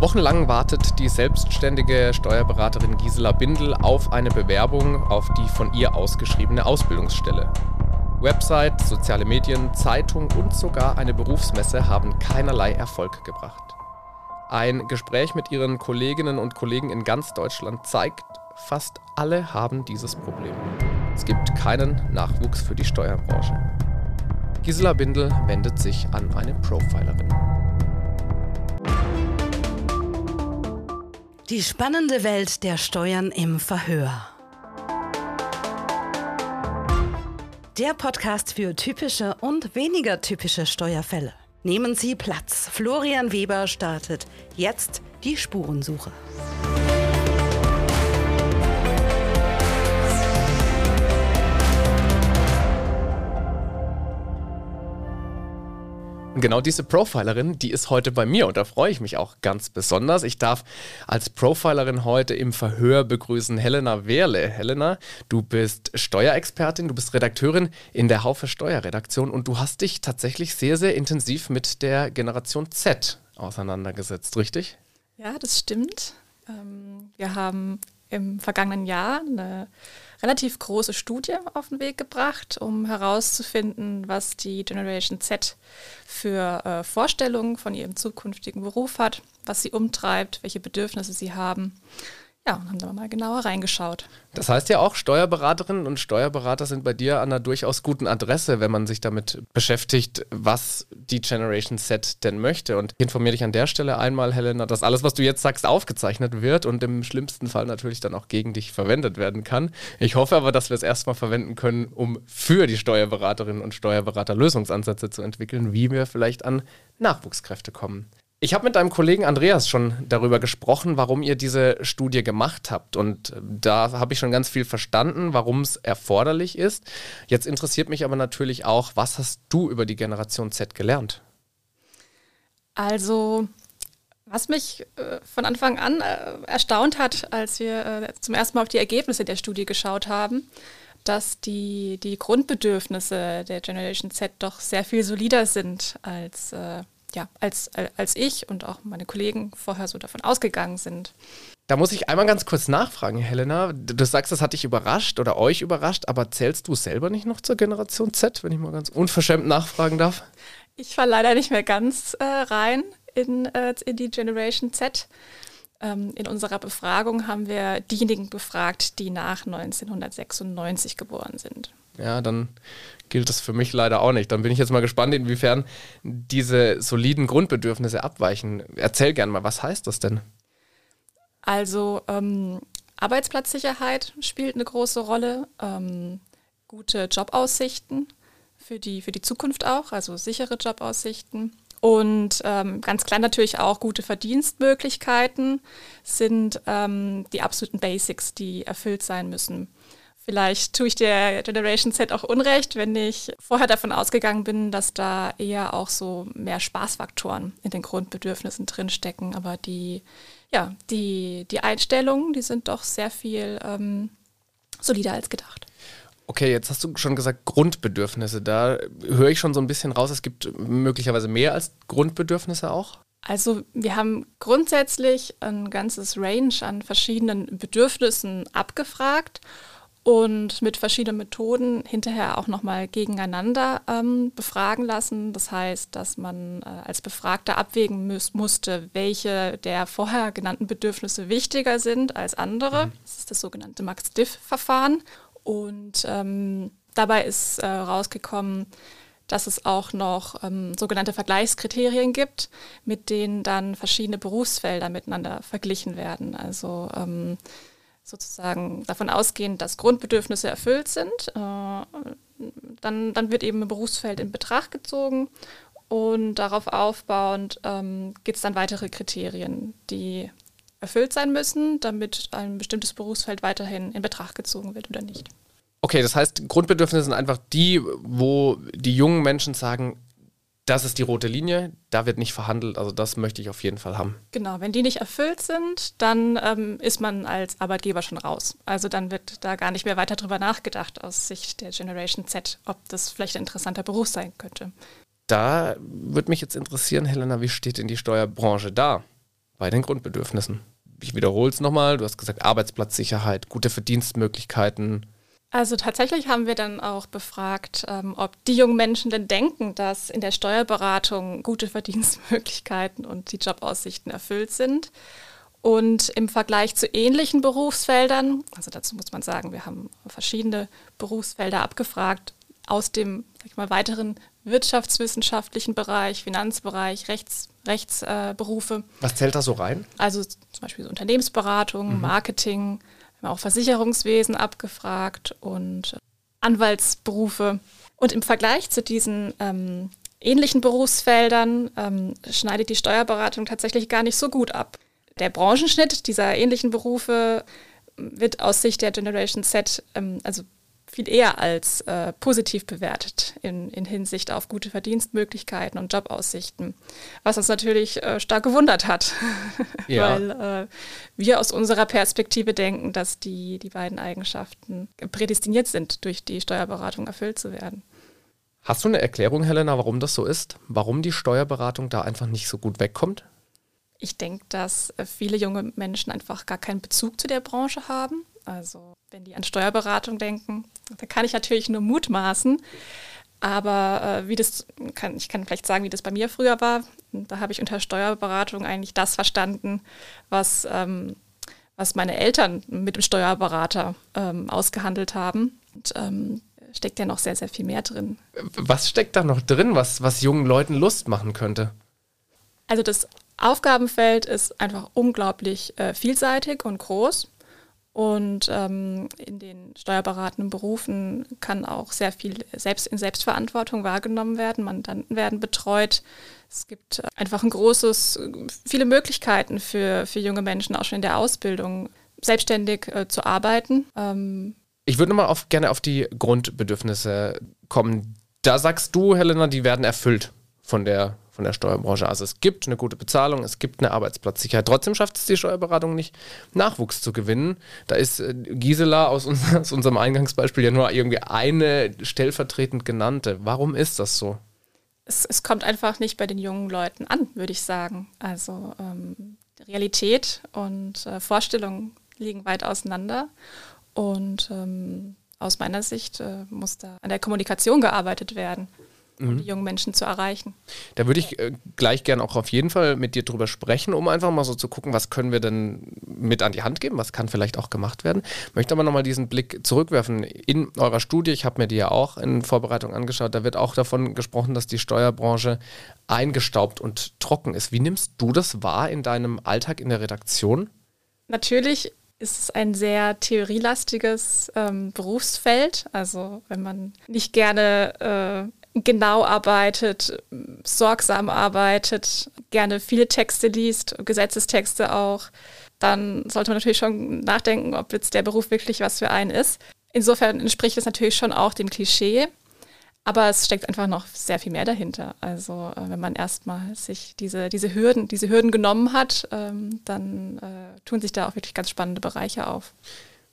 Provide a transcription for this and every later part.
Wochenlang wartet die selbstständige Steuerberaterin Gisela Bindel auf eine Bewerbung auf die von ihr ausgeschriebene Ausbildungsstelle. Website, soziale Medien, Zeitung und sogar eine Berufsmesse haben keinerlei Erfolg gebracht. Ein Gespräch mit ihren Kolleginnen und Kollegen in ganz Deutschland zeigt, fast alle haben dieses Problem. Es gibt keinen Nachwuchs für die Steuerbranche. Gisela Bindel wendet sich an eine Profilerin. Die spannende Welt der Steuern im Verhör. Der Podcast für typische und weniger typische Steuerfälle. Nehmen Sie Platz. Florian Weber startet jetzt die Spurensuche. Genau diese Profilerin, die ist heute bei mir und da freue ich mich auch ganz besonders. Ich darf als Profilerin heute im Verhör begrüßen Helena Wehrle. Helena, du bist Steuerexpertin, du bist Redakteurin in der Haufe Steuerredaktion und du hast dich tatsächlich sehr, sehr intensiv mit der Generation Z auseinandergesetzt, richtig? Ja, das stimmt. Ähm, wir haben im vergangenen Jahr eine relativ große Studie auf den Weg gebracht, um herauszufinden, was die Generation Z für äh, Vorstellungen von ihrem zukünftigen Beruf hat, was sie umtreibt, welche Bedürfnisse sie haben. Ja, und haben da mal genauer reingeschaut. Das heißt ja auch, Steuerberaterinnen und Steuerberater sind bei dir an einer durchaus guten Adresse, wenn man sich damit beschäftigt, was die Generation Z denn möchte. Und ich informiere dich an der Stelle einmal, Helena, dass alles, was du jetzt sagst, aufgezeichnet wird und im schlimmsten Fall natürlich dann auch gegen dich verwendet werden kann. Ich hoffe aber, dass wir es erstmal verwenden können, um für die Steuerberaterinnen und Steuerberater Lösungsansätze zu entwickeln, wie wir vielleicht an Nachwuchskräfte kommen. Ich habe mit deinem Kollegen Andreas schon darüber gesprochen, warum ihr diese Studie gemacht habt. Und äh, da habe ich schon ganz viel verstanden, warum es erforderlich ist. Jetzt interessiert mich aber natürlich auch, was hast du über die Generation Z gelernt? Also, was mich äh, von Anfang an äh, erstaunt hat, als wir äh, zum ersten Mal auf die Ergebnisse der Studie geschaut haben, dass die, die Grundbedürfnisse der Generation Z doch sehr viel solider sind als äh, ja, als, als ich und auch meine Kollegen vorher so davon ausgegangen sind. Da muss ich einmal ganz kurz nachfragen, Helena. Du sagst, das hat dich überrascht oder euch überrascht, aber zählst du selber nicht noch zur Generation Z, wenn ich mal ganz unverschämt nachfragen darf? Ich war leider nicht mehr ganz äh, rein in, äh, in die Generation Z. Ähm, in unserer Befragung haben wir diejenigen befragt, die nach 1996 geboren sind. Ja, dann gilt das für mich leider auch nicht. Dann bin ich jetzt mal gespannt, inwiefern diese soliden Grundbedürfnisse abweichen. Erzähl gerne mal, was heißt das denn? Also ähm, Arbeitsplatzsicherheit spielt eine große Rolle, ähm, gute Jobaussichten für die, für die Zukunft auch, also sichere Jobaussichten. Und ähm, ganz klar natürlich auch gute Verdienstmöglichkeiten sind ähm, die absoluten Basics, die erfüllt sein müssen. Vielleicht tue ich der Generation Z auch Unrecht, wenn ich vorher davon ausgegangen bin, dass da eher auch so mehr Spaßfaktoren in den Grundbedürfnissen drinstecken. Aber die, ja, die, die Einstellungen, die sind doch sehr viel ähm, solider als gedacht. Okay, jetzt hast du schon gesagt Grundbedürfnisse. Da höre ich schon so ein bisschen raus, es gibt möglicherweise mehr als Grundbedürfnisse auch. Also wir haben grundsätzlich ein ganzes Range an verschiedenen Bedürfnissen abgefragt und mit verschiedenen Methoden hinterher auch nochmal gegeneinander ähm, befragen lassen. Das heißt, dass man äh, als Befragter abwägen muss, musste, welche der vorher genannten Bedürfnisse wichtiger sind als andere. Mhm. Das ist das sogenannte Max-Diff-Verfahren. Und ähm, dabei ist äh, rausgekommen, dass es auch noch ähm, sogenannte Vergleichskriterien gibt, mit denen dann verschiedene Berufsfelder miteinander verglichen werden. Also ähm, sozusagen davon ausgehen, dass Grundbedürfnisse erfüllt sind, äh, dann, dann wird eben ein Berufsfeld in Betracht gezogen und darauf aufbauend ähm, gibt es dann weitere Kriterien, die erfüllt sein müssen, damit ein bestimmtes Berufsfeld weiterhin in Betracht gezogen wird oder nicht. Okay, das heißt, Grundbedürfnisse sind einfach die, wo die jungen Menschen sagen, das ist die rote Linie, da wird nicht verhandelt, also das möchte ich auf jeden Fall haben. Genau, wenn die nicht erfüllt sind, dann ähm, ist man als Arbeitgeber schon raus. Also dann wird da gar nicht mehr weiter drüber nachgedacht aus Sicht der Generation Z, ob das vielleicht ein interessanter Beruf sein könnte. Da würde mich jetzt interessieren, Helena, wie steht denn die Steuerbranche da bei den Grundbedürfnissen. Ich wiederhole es nochmal, du hast gesagt Arbeitsplatzsicherheit, gute Verdienstmöglichkeiten. Also tatsächlich haben wir dann auch befragt, ähm, ob die jungen Menschen denn denken, dass in der Steuerberatung gute Verdienstmöglichkeiten und die Jobaussichten erfüllt sind. Und im Vergleich zu ähnlichen Berufsfeldern, also dazu muss man sagen, wir haben verschiedene Berufsfelder abgefragt aus dem sag ich mal, weiteren wirtschaftswissenschaftlichen Bereich, Finanzbereich, Rechts, Rechtsberufe. Äh, Was zählt da so rein? Also zum Beispiel so Unternehmensberatung, mhm. Marketing, wir haben auch Versicherungswesen abgefragt und Anwaltsberufe. Und im Vergleich zu diesen ähm, ähnlichen Berufsfeldern ähm, schneidet die Steuerberatung tatsächlich gar nicht so gut ab. Der Branchenschnitt dieser ähnlichen Berufe wird aus Sicht der Generation Z ähm, also viel eher als äh, positiv bewertet in, in, Hinsicht auf gute Verdienstmöglichkeiten und Jobaussichten, was uns natürlich äh, stark gewundert hat, ja. weil äh, wir aus unserer Perspektive denken, dass die, die beiden Eigenschaften prädestiniert sind, durch die Steuerberatung erfüllt zu werden. Hast du eine Erklärung, Helena, warum das so ist? Warum die Steuerberatung da einfach nicht so gut wegkommt? Ich denke, dass äh, viele junge Menschen einfach gar keinen Bezug zu der Branche haben. Also wenn die an Steuerberatung denken, da kann ich natürlich nur mutmaßen. Aber äh, wie das kann, ich kann vielleicht sagen, wie das bei mir früher war. Da habe ich unter Steuerberatung eigentlich das verstanden, was, ähm, was meine Eltern mit dem Steuerberater ähm, ausgehandelt haben. Und ähm, steckt ja noch sehr, sehr viel mehr drin. Was steckt da noch drin, was, was jungen Leuten Lust machen könnte? Also das Aufgabenfeld ist einfach unglaublich äh, vielseitig und groß. Und ähm, in den steuerberatenden Berufen kann auch sehr viel selbst in Selbstverantwortung wahrgenommen werden. Mandanten werden betreut. Es gibt einfach ein großes, viele Möglichkeiten für, für junge Menschen, auch schon in der Ausbildung, selbstständig äh, zu arbeiten. Ähm ich würde nochmal auf, gerne auf die Grundbedürfnisse kommen. Da sagst du, Helena, die werden erfüllt von der von der Steuerbranche. Also es gibt eine gute Bezahlung, es gibt eine Arbeitsplatzsicherheit. Trotzdem schafft es die Steuerberatung nicht, Nachwuchs zu gewinnen. Da ist äh, Gisela aus, uns, aus unserem Eingangsbeispiel ja nur irgendwie eine stellvertretend genannte. Warum ist das so? Es, es kommt einfach nicht bei den jungen Leuten an, würde ich sagen. Also ähm, Realität und äh, Vorstellung liegen weit auseinander. Und ähm, aus meiner Sicht äh, muss da an der Kommunikation gearbeitet werden um mhm. die jungen Menschen zu erreichen. Da würde ich äh, gleich gerne auch auf jeden Fall mit dir drüber sprechen, um einfach mal so zu gucken, was können wir denn mit an die Hand geben, was kann vielleicht auch gemacht werden. Möchte aber nochmal diesen Blick zurückwerfen. In eurer Studie, ich habe mir die ja auch in Vorbereitung angeschaut, da wird auch davon gesprochen, dass die Steuerbranche eingestaubt und trocken ist. Wie nimmst du das wahr in deinem Alltag in der Redaktion? Natürlich ist es ein sehr theorielastiges ähm, Berufsfeld. Also wenn man nicht gerne äh, genau arbeitet, sorgsam arbeitet, gerne viele Texte liest, Gesetzestexte auch, dann sollte man natürlich schon nachdenken, ob jetzt der Beruf wirklich was für einen ist. Insofern entspricht es natürlich schon auch dem Klischee, aber es steckt einfach noch sehr viel mehr dahinter. Also äh, wenn man erstmal sich diese, diese Hürden, diese Hürden genommen hat, ähm, dann äh, tun sich da auch wirklich ganz spannende Bereiche auf.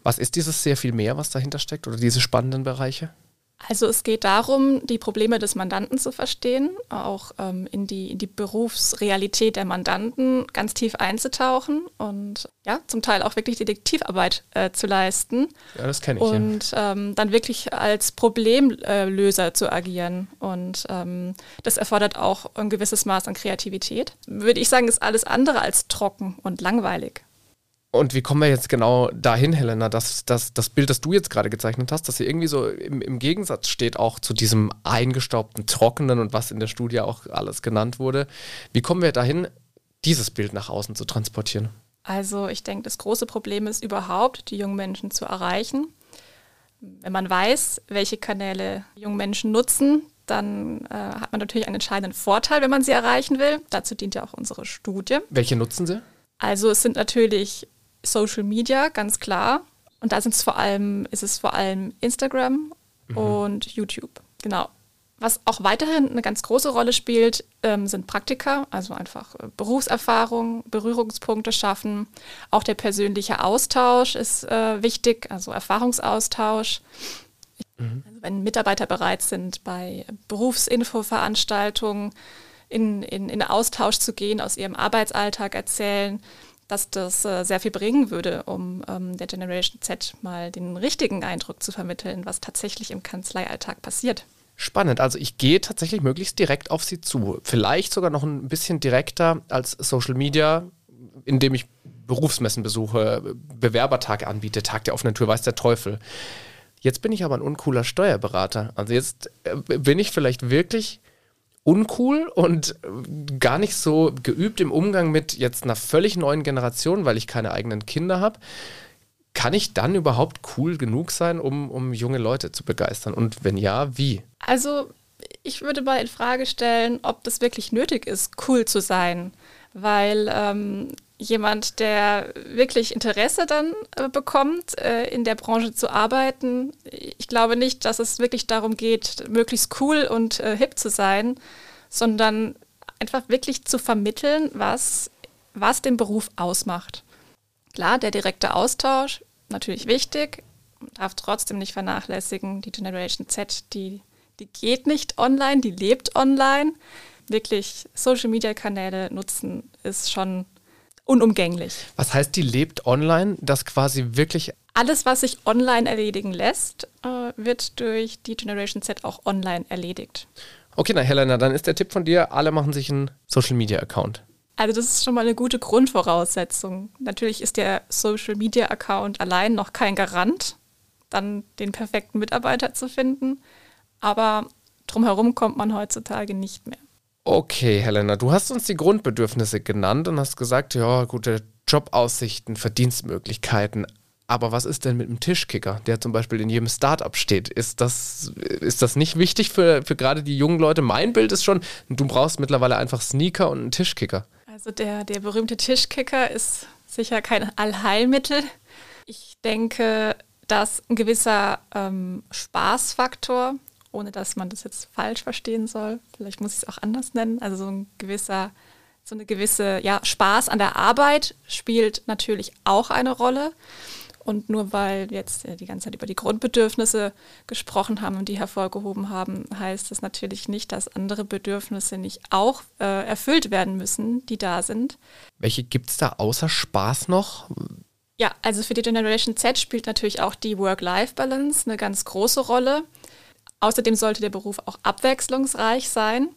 Was ist dieses sehr viel mehr, was dahinter steckt oder diese spannenden Bereiche? Also es geht darum, die Probleme des Mandanten zu verstehen, auch ähm, in, die, in die Berufsrealität der Mandanten ganz tief einzutauchen und ja, zum Teil auch wirklich Detektivarbeit äh, zu leisten. Ja, das kenne ich. Und ja. ähm, dann wirklich als Problemlöser zu agieren. Und ähm, das erfordert auch ein gewisses Maß an Kreativität. Würde ich sagen, ist alles andere als trocken und langweilig. Und wie kommen wir jetzt genau dahin, Helena, dass, dass das Bild, das du jetzt gerade gezeichnet hast, dass hier irgendwie so im, im, Gegensatz steht auch zu diesem eingestaubten, trockenen und was in der Studie auch alles genannt wurde. Wie kommen wir dahin, dieses Bild nach außen zu transportieren? Also ich denke, das große Problem ist überhaupt, die jungen Menschen zu erreichen. Wenn man weiß, welche Kanäle junge Menschen nutzen, dann äh, hat man natürlich einen entscheidenden Vorteil, wenn man sie erreichen will. Dazu dient ja auch unsere Studie. Welche nutzen Sie? Also es sind natürlich Social Media, ganz klar. Und da sind es vor allem, ist es vor allem Instagram mhm. und YouTube. Genau. Was auch weiterhin eine ganz große Rolle spielt, ähm, sind Praktika, also einfach äh, Berufserfahrung, Berührungspunkte schaffen. Auch der persönliche Austausch ist äh, wichtig, also Erfahrungsaustausch. Mhm. Also wenn Mitarbeiter bereit sind, bei Berufsinfoveranstaltungen in, in, in Austausch zu gehen, aus ihrem Arbeitsalltag erzählen, dass das äh, sehr viel bringen würde, um ähm, der Generation Z mal den richtigen Eindruck zu vermitteln, was tatsächlich im Kanzleialltag passiert. Spannend. Also ich gehe tatsächlich möglichst direkt auf sie zu. Vielleicht sogar noch ein bisschen direkter als Social Media, indem ich Berufsmessen besuche, Bewerbertag anbiete, Tag der offenen Tür, weiß der Teufel. Jetzt bin ich aber ein uncooler Steuerberater. Also jetzt äh, bin ich vielleicht wirklich uncool und gar nicht so geübt im Umgang mit jetzt einer völlig neuen Generation, weil ich keine eigenen Kinder habe. Kann ich dann überhaupt cool genug sein, um, um junge Leute zu begeistern? Und wenn ja, wie? Also ich würde mal in Frage stellen, ob das wirklich nötig ist, cool zu sein. Weil ähm, jemand, der wirklich Interesse dann äh, bekommt, äh, in der Branche zu arbeiten. Ich glaube nicht, dass es wirklich darum geht, möglichst cool und äh, hip zu sein, sondern einfach wirklich zu vermitteln, was, was den Beruf ausmacht. Klar, der direkte Austausch, natürlich wichtig, darf trotzdem nicht vernachlässigen. Die Generation Z, die, die geht nicht online, die lebt online. Wirklich Social-Media-Kanäle nutzen ist schon unumgänglich. Was heißt, die lebt online, dass quasi wirklich alles, was sich online erledigen lässt, äh, wird durch die Generation Z auch online erledigt. Okay, na Helena, dann ist der Tipp von dir, alle machen sich einen Social Media Account. Also das ist schon mal eine gute Grundvoraussetzung. Natürlich ist der Social Media Account allein noch kein Garant, dann den perfekten Mitarbeiter zu finden, aber drumherum kommt man heutzutage nicht mehr. Okay, Helena, du hast uns die Grundbedürfnisse genannt und hast gesagt, ja, gute Jobaussichten, Verdienstmöglichkeiten. Aber was ist denn mit dem Tischkicker, der zum Beispiel in jedem Startup steht? Ist das, ist das nicht wichtig für, für gerade die jungen Leute? Mein Bild ist schon, du brauchst mittlerweile einfach Sneaker und einen Tischkicker. Also der, der berühmte Tischkicker ist sicher kein Allheilmittel. Ich denke, dass ein gewisser ähm, Spaßfaktor ohne dass man das jetzt falsch verstehen soll. Vielleicht muss ich es auch anders nennen. Also so ein gewisser, so eine gewisse, ja, Spaß an der Arbeit spielt natürlich auch eine Rolle. Und nur weil wir jetzt die ganze Zeit über die Grundbedürfnisse gesprochen haben und die hervorgehoben haben, heißt das natürlich nicht, dass andere Bedürfnisse nicht auch äh, erfüllt werden müssen, die da sind. Welche gibt es da außer Spaß noch? Ja, also für die Generation Z spielt natürlich auch die Work-Life-Balance eine ganz große Rolle. Außerdem sollte der Beruf auch abwechslungsreich sein.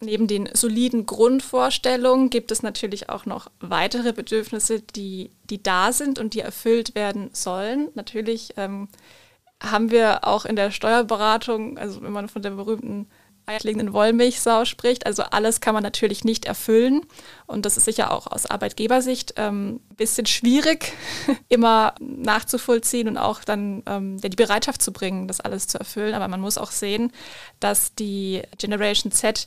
Neben den soliden Grundvorstellungen gibt es natürlich auch noch weitere Bedürfnisse, die, die da sind und die erfüllt werden sollen. Natürlich ähm, haben wir auch in der Steuerberatung, also wenn man von der berühmten eierlegenden Wollmilchsau spricht. Also alles kann man natürlich nicht erfüllen. Und das ist sicher auch aus Arbeitgebersicht ein ähm, bisschen schwierig, immer nachzuvollziehen und auch dann ähm, die Bereitschaft zu bringen, das alles zu erfüllen. Aber man muss auch sehen, dass die Generation Z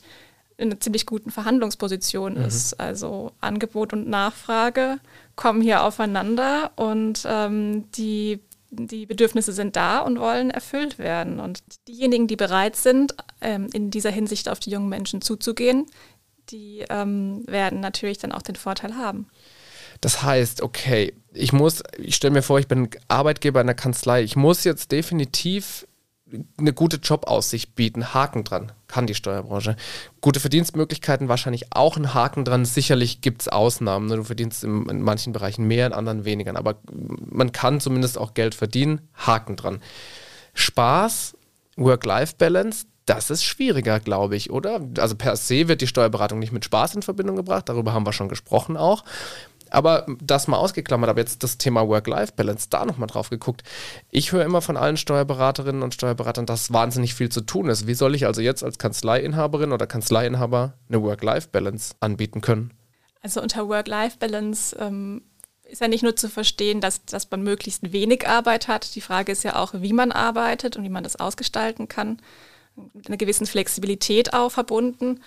in einer ziemlich guten Verhandlungsposition mhm. ist. Also Angebot und Nachfrage kommen hier aufeinander und ähm, die die Bedürfnisse sind da und wollen erfüllt werden. Und diejenigen, die bereit sind, ähm, in dieser Hinsicht auf die jungen Menschen zuzugehen, die ähm, werden natürlich dann auch den Vorteil haben. Das heißt, okay, ich muss, ich stelle mir vor, ich bin Arbeitgeber in der Kanzlei, ich muss jetzt definitiv eine gute Jobaussicht bieten. Haken dran, kann die Steuerbranche. Gute Verdienstmöglichkeiten wahrscheinlich auch ein Haken dran. Sicherlich gibt es Ausnahmen. Ne? Du verdienst in, in, manchen Bereichen mehr, in anderen weniger. Aber man kann zumindest auch Geld verdienen. Haken dran. Spaß, Work-Life-Balance, das ist schwieriger, glaube ich, oder? Also per se wird die Steuerberatung nicht mit Spaß in Verbindung gebracht. Darüber haben wir schon gesprochen auch. Aber das mal ausgeklammert, aber jetzt das Thema Work-Life-Balance, da nochmal drauf geguckt. Ich höre immer von allen Steuerberaterinnen und Steuerberatern, dass wahnsinnig viel zu tun ist. Wie soll ich also jetzt als Kanzleiinhaberin oder Kanzleiinhaber eine Work-Life-Balance anbieten können? Also unter Work-Life-Balance ähm, ist ja nicht nur zu verstehen, dass, dass man möglichst wenig Arbeit hat. Die Frage ist ja auch, wie man arbeitet und wie man das ausgestalten kann. Mit einer gewissen Flexibilität auch verbunden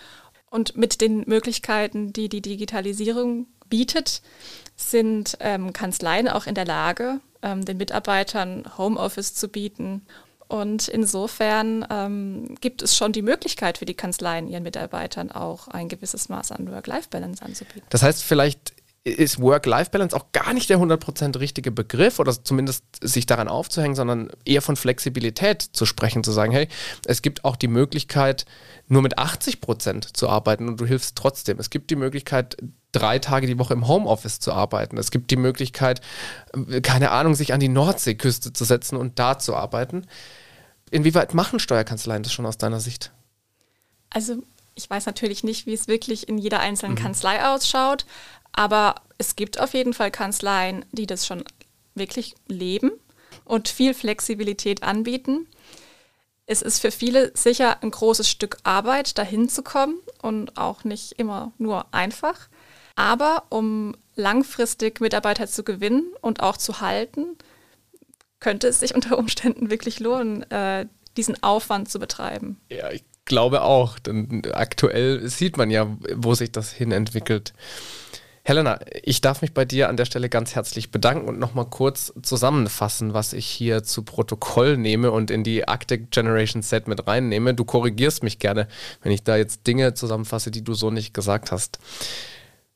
und mit den Möglichkeiten, die die Digitalisierung bietet, sind ähm, Kanzleien auch in der Lage, ähm, den Mitarbeitern Homeoffice zu bieten. Und insofern ähm, gibt es schon die Möglichkeit für die Kanzleien, ihren Mitarbeitern auch ein gewisses Maß an Work-Life-Balance anzubieten. Das heißt, vielleicht ist Work-Life-Balance auch gar nicht der 100% richtige Begriff oder zumindest sich daran aufzuhängen, sondern eher von Flexibilität zu sprechen, zu sagen, hey, es gibt auch die Möglichkeit, nur mit 80% zu arbeiten und du hilfst trotzdem. Es gibt die Möglichkeit, drei Tage die Woche im Homeoffice zu arbeiten. Es gibt die Möglichkeit, keine Ahnung, sich an die Nordseeküste zu setzen und da zu arbeiten. Inwieweit machen Steuerkanzleien das schon aus deiner Sicht? Also ich weiß natürlich nicht, wie es wirklich in jeder einzelnen mhm. Kanzlei ausschaut, aber es gibt auf jeden Fall Kanzleien, die das schon wirklich leben und viel Flexibilität anbieten. Es ist für viele sicher ein großes Stück Arbeit, dahin zu kommen und auch nicht immer nur einfach. Aber um langfristig Mitarbeiter zu gewinnen und auch zu halten, könnte es sich unter Umständen wirklich lohnen, äh, diesen Aufwand zu betreiben. Ja, ich glaube auch. Denn aktuell sieht man ja, wo sich das hin entwickelt. Helena, ich darf mich bei dir an der Stelle ganz herzlich bedanken und nochmal kurz zusammenfassen, was ich hier zu Protokoll nehme und in die Arctic Generation Set mit reinnehme. Du korrigierst mich gerne, wenn ich da jetzt Dinge zusammenfasse, die du so nicht gesagt hast.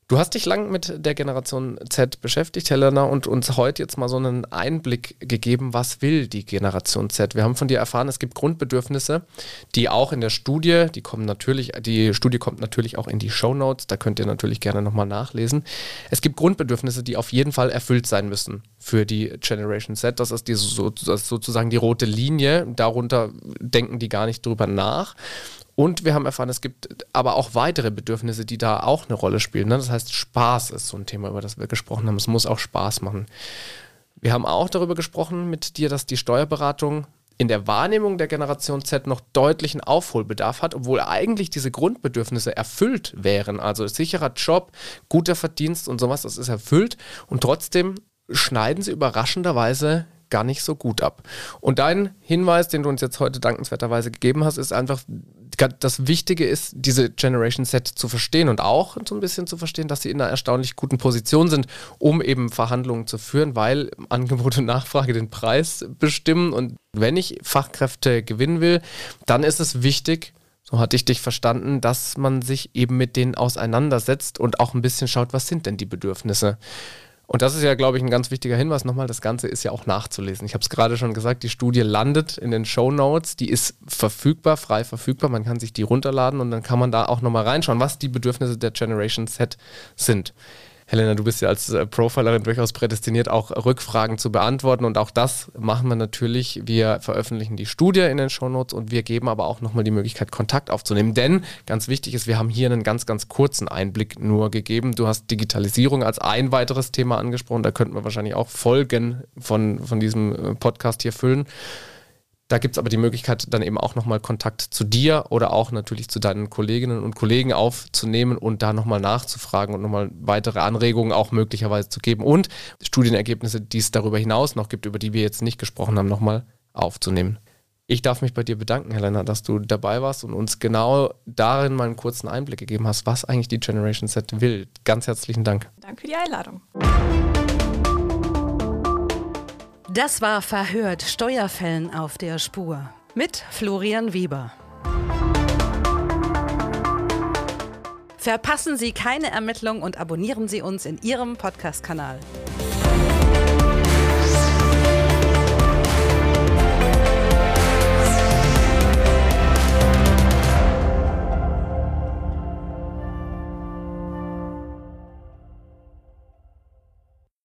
Du hast dich lang mit der Generation Z beschäftigt, Helena, und uns heute jetzt mal so einen Einblick gegeben, was will die Generation Z? Wir haben von dir erfahren, es gibt Grundbedürfnisse, die auch in der Studie, die kommen natürlich, die Studie kommt natürlich auch in die Show Notes, da könnt ihr natürlich gerne nochmal nachlesen. Es gibt Grundbedürfnisse, die auf jeden Fall erfüllt sein müssen für die Generation Z. Das ist, die, das ist sozusagen die rote Linie. Darunter denken die gar nicht drüber nach. Und wir haben erfahren, es gibt aber auch weitere Bedürfnisse, die da auch eine Rolle spielen. Ne? Das heißt, Spaß ist so ein Thema, über das wir gesprochen haben. Es muss auch Spaß machen. Wir haben auch darüber gesprochen mit dir, dass die Steuerberatung in der Wahrnehmung der Generation Z noch deutlichen Aufholbedarf hat, obwohl eigentlich diese Grundbedürfnisse erfüllt wären. Also sicherer Job, guter Verdienst und sowas, das ist erfüllt. Und trotzdem schneiden sie überraschenderweise gar nicht so gut ab. Und dein Hinweis, den du uns jetzt heute dankenswerterweise gegeben hast, ist einfach, das Wichtige ist, diese Generation Set zu verstehen und auch so ein bisschen zu verstehen, dass sie in einer erstaunlich guten Position sind, um eben Verhandlungen zu führen, weil Angebot und Nachfrage den Preis bestimmen. Und wenn ich Fachkräfte gewinnen will, dann ist es wichtig, so hatte ich dich verstanden, dass man sich eben mit denen auseinandersetzt und auch ein bisschen schaut, was sind denn die Bedürfnisse. Und das ist ja, glaube ich, ein ganz wichtiger Hinweis nochmal. Das Ganze ist ja auch nachzulesen. Ich habe es gerade schon gesagt, die Studie landet in den Show Notes. Die ist verfügbar, frei verfügbar. Man kann sich die runterladen und dann kann man da auch nochmal reinschauen, was die Bedürfnisse der Generation Set sind. Helena, du bist ja als äh, Profilerin durchaus prädestiniert, auch Rückfragen zu beantworten. Und auch das machen wir natürlich. Wir veröffentlichen die Studie in den Shownotes und wir geben aber auch nochmal die Möglichkeit, Kontakt aufzunehmen. Denn ganz wichtig ist, wir haben hier einen ganz, ganz kurzen Einblick nur gegeben. Du hast Digitalisierung als ein weiteres Thema angesprochen. Da könnten wir wahrscheinlich auch Folgen von, von diesem äh, Podcast hier füllen. Da gibt es aber die Möglichkeit, dann eben auch nochmal Kontakt zu dir oder auch natürlich zu deinen Kolleginnen und Kollegen aufzunehmen und da nochmal nachzufragen und nochmal weitere Anregungen auch möglicherweise zu geben und Studienergebnisse, die es darüber hinaus noch gibt, über die wir jetzt nicht gesprochen haben, nochmal aufzunehmen. Ich darf mich bei dir bedanken, Helena, dass du dabei warst und uns genau darin mal einen kurzen Einblick gegeben hast, was eigentlich die Generation Z will. Ganz herzlichen Dank. Danke für die Einladung. Das war Verhört Steuerfällen auf der Spur mit Florian Weber. Verpassen Sie keine Ermittlung und abonnieren Sie uns in Ihrem Podcast-Kanal.